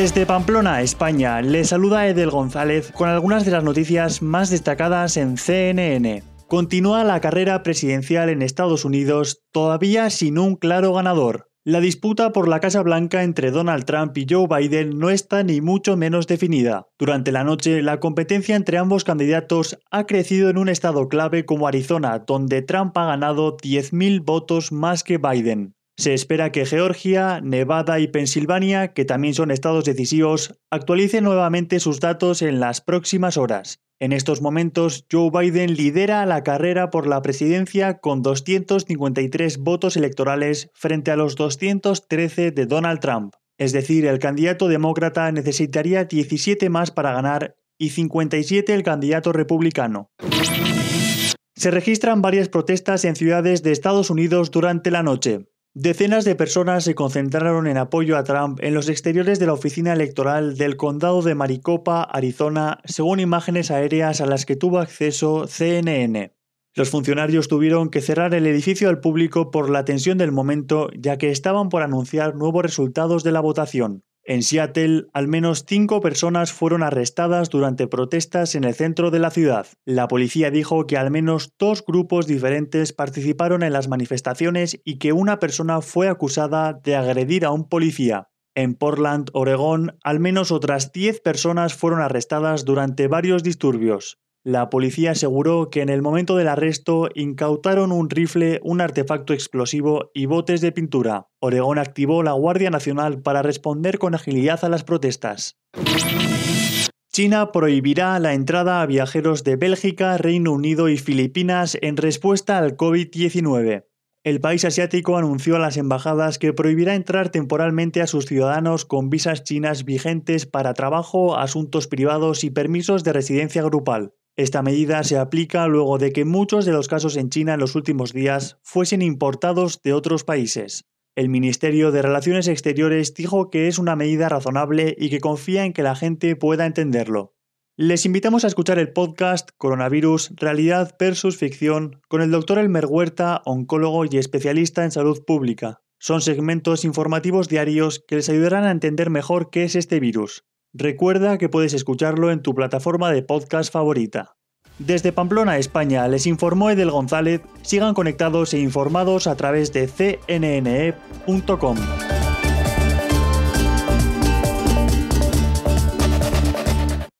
Desde Pamplona, España, le saluda Edel González con algunas de las noticias más destacadas en CNN. Continúa la carrera presidencial en Estados Unidos, todavía sin un claro ganador. La disputa por la Casa Blanca entre Donald Trump y Joe Biden no está ni mucho menos definida. Durante la noche, la competencia entre ambos candidatos ha crecido en un estado clave como Arizona, donde Trump ha ganado 10.000 votos más que Biden. Se espera que Georgia, Nevada y Pensilvania, que también son estados decisivos, actualicen nuevamente sus datos en las próximas horas. En estos momentos, Joe Biden lidera la carrera por la presidencia con 253 votos electorales frente a los 213 de Donald Trump. Es decir, el candidato demócrata necesitaría 17 más para ganar y 57 el candidato republicano. Se registran varias protestas en ciudades de Estados Unidos durante la noche. Decenas de personas se concentraron en apoyo a Trump en los exteriores de la oficina electoral del condado de Maricopa, Arizona, según imágenes aéreas a las que tuvo acceso CNN. Los funcionarios tuvieron que cerrar el edificio al público por la tensión del momento, ya que estaban por anunciar nuevos resultados de la votación. En Seattle, al menos cinco personas fueron arrestadas durante protestas en el centro de la ciudad. La policía dijo que al menos dos grupos diferentes participaron en las manifestaciones y que una persona fue acusada de agredir a un policía. En Portland, Oregón, al menos otras 10 personas fueron arrestadas durante varios disturbios. La policía aseguró que en el momento del arresto incautaron un rifle, un artefacto explosivo y botes de pintura. Oregón activó la Guardia Nacional para responder con agilidad a las protestas. China prohibirá la entrada a viajeros de Bélgica, Reino Unido y Filipinas en respuesta al COVID-19. El país asiático anunció a las embajadas que prohibirá entrar temporalmente a sus ciudadanos con visas chinas vigentes para trabajo, asuntos privados y permisos de residencia grupal. Esta medida se aplica luego de que muchos de los casos en China en los últimos días fuesen importados de otros países. El Ministerio de Relaciones Exteriores dijo que es una medida razonable y que confía en que la gente pueda entenderlo. Les invitamos a escuchar el podcast Coronavirus, Realidad versus Ficción con el doctor Elmer Huerta, oncólogo y especialista en salud pública. Son segmentos informativos diarios que les ayudarán a entender mejor qué es este virus. Recuerda que puedes escucharlo en tu plataforma de podcast favorita. Desde Pamplona, España, les informó Edel González. Sigan conectados e informados a través de cnne.com.